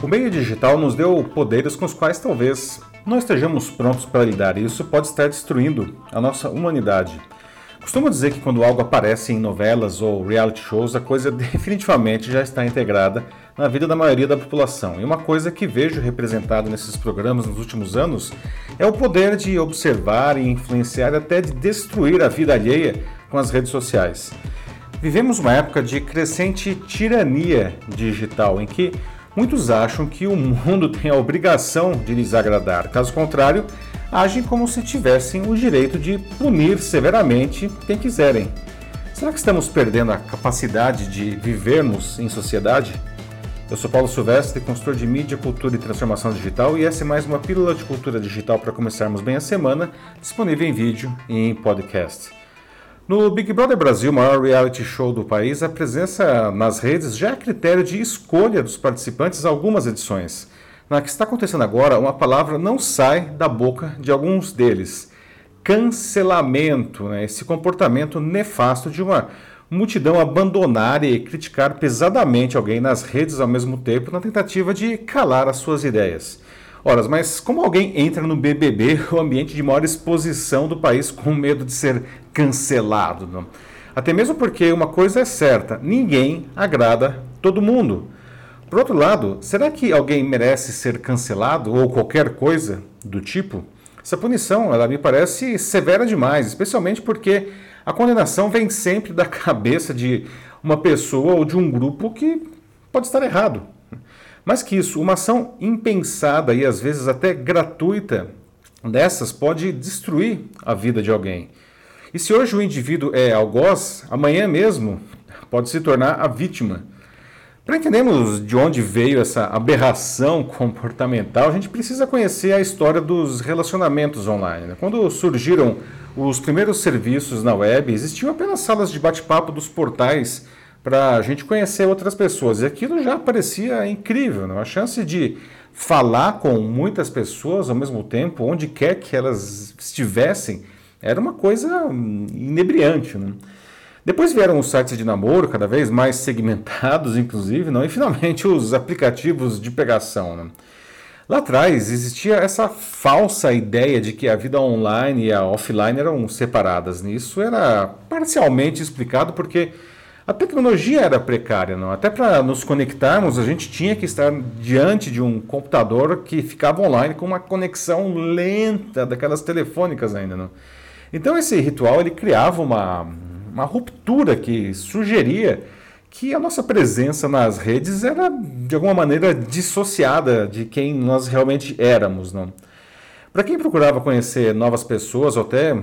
O meio digital nos deu poderes com os quais talvez não estejamos prontos para lidar, e isso pode estar destruindo a nossa humanidade. Costumo dizer que quando algo aparece em novelas ou reality shows, a coisa definitivamente já está integrada na vida da maioria da população. E uma coisa que vejo representado nesses programas nos últimos anos é o poder de observar e influenciar até de destruir a vida alheia com as redes sociais. Vivemos uma época de crescente tirania digital em que muitos acham que o mundo tem a obrigação de lhes agradar. Caso contrário, agem como se tivessem o direito de punir severamente quem quiserem. Será que estamos perdendo a capacidade de vivermos em sociedade? Eu sou Paulo Silvestre, consultor de mídia, cultura e transformação digital, e essa é mais uma pílula de cultura digital para começarmos bem a semana, disponível em vídeo e em podcast. No Big Brother Brasil, maior reality show do país, a presença nas redes já é critério de escolha dos participantes algumas edições. Na que está acontecendo agora, uma palavra não sai da boca de alguns deles: cancelamento, né? esse comportamento nefasto de uma multidão abandonar e criticar pesadamente alguém nas redes ao mesmo tempo na tentativa de calar as suas ideias. Ora, mas como alguém entra no BBB, o ambiente de maior exposição do país, com medo de ser cancelado? Não? Até mesmo porque uma coisa é certa: ninguém agrada todo mundo. Por outro lado, será que alguém merece ser cancelado ou qualquer coisa do tipo? Essa punição, ela me parece severa demais, especialmente porque a condenação vem sempre da cabeça de uma pessoa ou de um grupo que pode estar errado. Mais que isso, uma ação impensada e às vezes até gratuita dessas pode destruir a vida de alguém. E se hoje o indivíduo é algoz, amanhã mesmo pode se tornar a vítima. Para entendermos de onde veio essa aberração comportamental, a gente precisa conhecer a história dos relacionamentos online. Né? Quando surgiram os primeiros serviços na web, existiam apenas salas de bate-papo dos portais para a gente conhecer outras pessoas. E aquilo já parecia incrível, né? a chance de falar com muitas pessoas ao mesmo tempo, onde quer que elas estivessem, era uma coisa inebriante. Né? Depois vieram os sites de namoro, cada vez mais segmentados, inclusive, não? e finalmente os aplicativos de pegação. Né? Lá atrás existia essa falsa ideia de que a vida online e a offline eram separadas. Isso era parcialmente explicado porque a tecnologia era precária, não? Até para nos conectarmos, a gente tinha que estar diante de um computador que ficava online com uma conexão lenta daquelas telefônicas ainda, não? Então esse ritual ele criava uma uma ruptura que sugeria que a nossa presença nas redes era de alguma maneira dissociada de quem nós realmente éramos, não? Para quem procurava conhecer novas pessoas ou até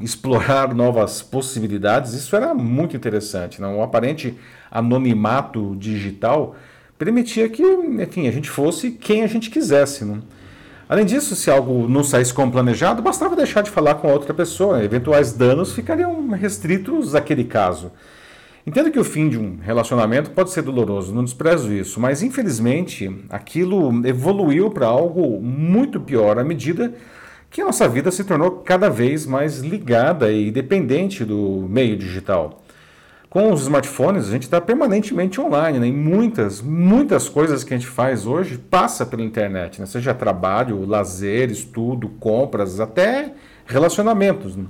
explorar novas possibilidades, isso era muito interessante, não? O aparente anonimato digital permitia que, enfim, a gente fosse quem a gente quisesse, não? Além disso, se algo não saísse como planejado, bastava deixar de falar com a outra pessoa. Eventuais danos ficariam restritos àquele caso. Entendo que o fim de um relacionamento pode ser doloroso, não desprezo isso, mas infelizmente aquilo evoluiu para algo muito pior à medida que a nossa vida se tornou cada vez mais ligada e dependente do meio digital. Com os smartphones, a gente está permanentemente online, né? e muitas, muitas coisas que a gente faz hoje passa pela internet, né? seja trabalho, lazer, estudo, compras, até relacionamentos. Né?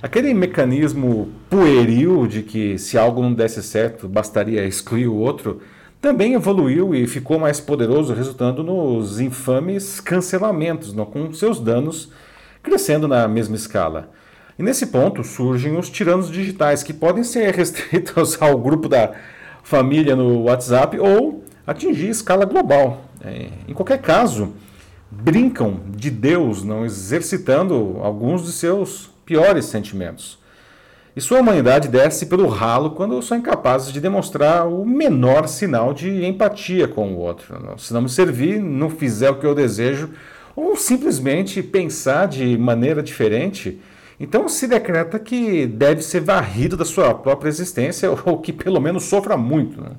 Aquele mecanismo pueril de que se algo não desse certo, bastaria excluir o outro, também evoluiu e ficou mais poderoso, resultando nos infames cancelamentos, não? com seus danos crescendo na mesma escala. E nesse ponto surgem os tiranos digitais, que podem ser restritos ao grupo da família no WhatsApp ou atingir escala global. É, em qualquer caso, brincam de Deus, não exercitando alguns de seus piores sentimentos. E sua humanidade desce pelo ralo quando são incapazes de demonstrar o menor sinal de empatia com o outro. Se não me servir, não fizer o que eu desejo, ou simplesmente pensar de maneira diferente, então se decreta que deve ser varrido da sua própria existência ou que pelo menos sofra muito. Né?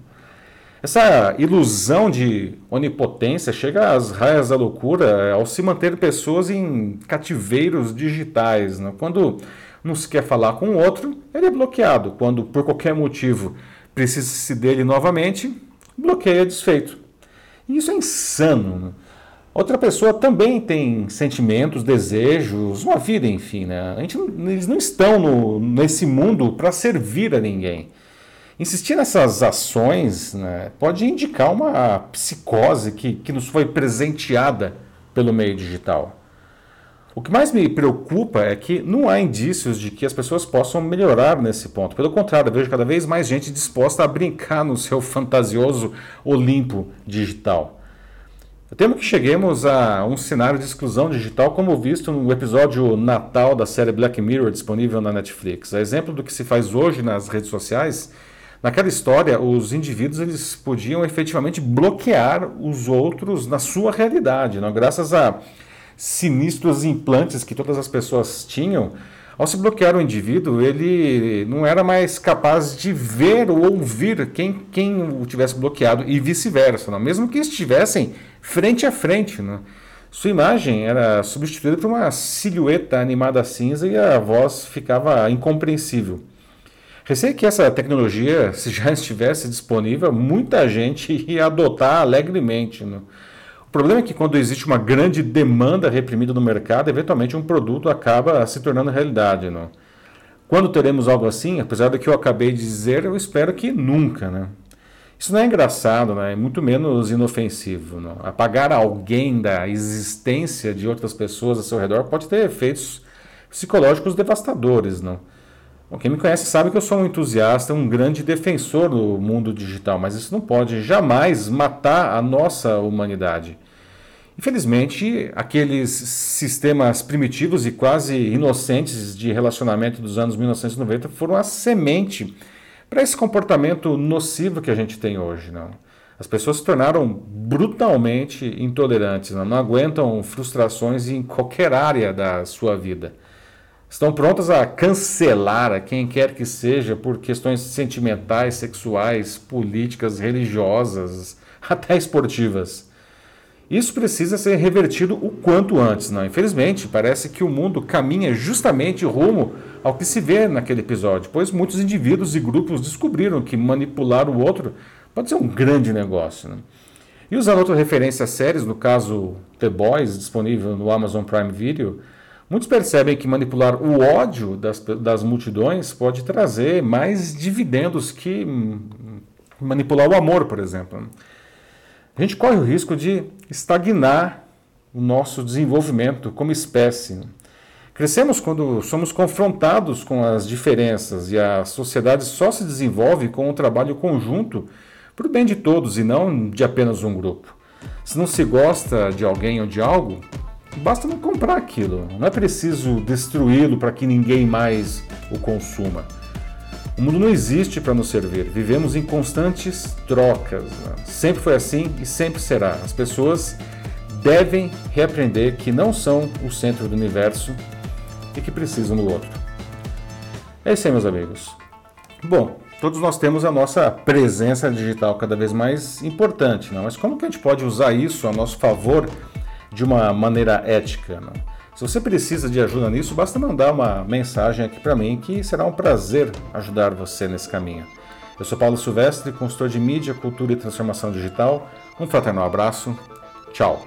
Essa ilusão de onipotência chega às raias da loucura ao se manter pessoas em cativeiros digitais. Né? Quando não se quer falar com o outro, ele é bloqueado. Quando por qualquer motivo precisa-se dele novamente, bloqueia desfeito. E isso é insano. Né? Outra pessoa também tem sentimentos, desejos, uma vida, enfim. Né? A gente, eles não estão no, nesse mundo para servir a ninguém. Insistir nessas ações né, pode indicar uma psicose que, que nos foi presenteada pelo meio digital. O que mais me preocupa é que não há indícios de que as pessoas possam melhorar nesse ponto. Pelo contrário, vejo cada vez mais gente disposta a brincar no seu fantasioso Olimpo digital. Temo que cheguemos a um cenário de exclusão digital como visto no episódio Natal da série Black Mirror disponível na Netflix. A exemplo do que se faz hoje nas redes sociais, naquela história os indivíduos eles podiam efetivamente bloquear os outros na sua realidade, não? graças a sinistros implantes que todas as pessoas tinham, ao se bloquear o indivíduo, ele não era mais capaz de ver ou ouvir quem, quem o tivesse bloqueado e vice-versa, mesmo que estivessem frente a frente. Né? Sua imagem era substituída por uma silhueta animada cinza e a voz ficava incompreensível. Receio que essa tecnologia, se já estivesse disponível, muita gente ia adotar alegremente. Né? O problema é que quando existe uma grande demanda reprimida no mercado, eventualmente um produto acaba se tornando realidade. Não? Quando teremos algo assim, apesar do que eu acabei de dizer, eu espero que nunca. Né? Isso não é engraçado, né? é muito menos inofensivo. Não? Apagar alguém da existência de outras pessoas ao seu redor pode ter efeitos psicológicos devastadores. Não? Bom, quem me conhece sabe que eu sou um entusiasta, um grande defensor do mundo digital, mas isso não pode jamais matar a nossa humanidade. Infelizmente, aqueles sistemas primitivos e quase inocentes de relacionamento dos anos 1990 foram a semente para esse comportamento nocivo que a gente tem hoje. Não? As pessoas se tornaram brutalmente intolerantes, não, não aguentam frustrações em qualquer área da sua vida estão prontas a cancelar a quem quer que seja por questões sentimentais, sexuais, políticas, religiosas, até esportivas. Isso precisa ser revertido o quanto antes, não? Infelizmente, parece que o mundo caminha justamente rumo ao que se vê naquele episódio, pois muitos indivíduos e grupos descobriram que manipular o outro pode ser um grande negócio. Né? E usando outra referência a séries, no caso The Boys, disponível no Amazon Prime Video, Muitos percebem que manipular o ódio das, das multidões pode trazer mais dividendos que manipular o amor, por exemplo. A gente corre o risco de estagnar o nosso desenvolvimento como espécie. Crescemos quando somos confrontados com as diferenças e a sociedade só se desenvolve com um trabalho conjunto para o bem de todos e não de apenas um grupo. Se não se gosta de alguém ou de algo, Basta não comprar aquilo, não é preciso destruí-lo para que ninguém mais o consuma. O mundo não existe para nos servir, vivemos em constantes trocas. Né? Sempre foi assim e sempre será. As pessoas devem reaprender que não são o centro do universo e que precisam do outro. É isso aí, meus amigos. Bom, todos nós temos a nossa presença digital cada vez mais importante, não? mas como que a gente pode usar isso a nosso favor de uma maneira ética. Né? Se você precisa de ajuda nisso, basta mandar uma mensagem aqui para mim que será um prazer ajudar você nesse caminho. Eu sou Paulo Silvestre, consultor de mídia, cultura e transformação digital. Um fraternal abraço. Tchau.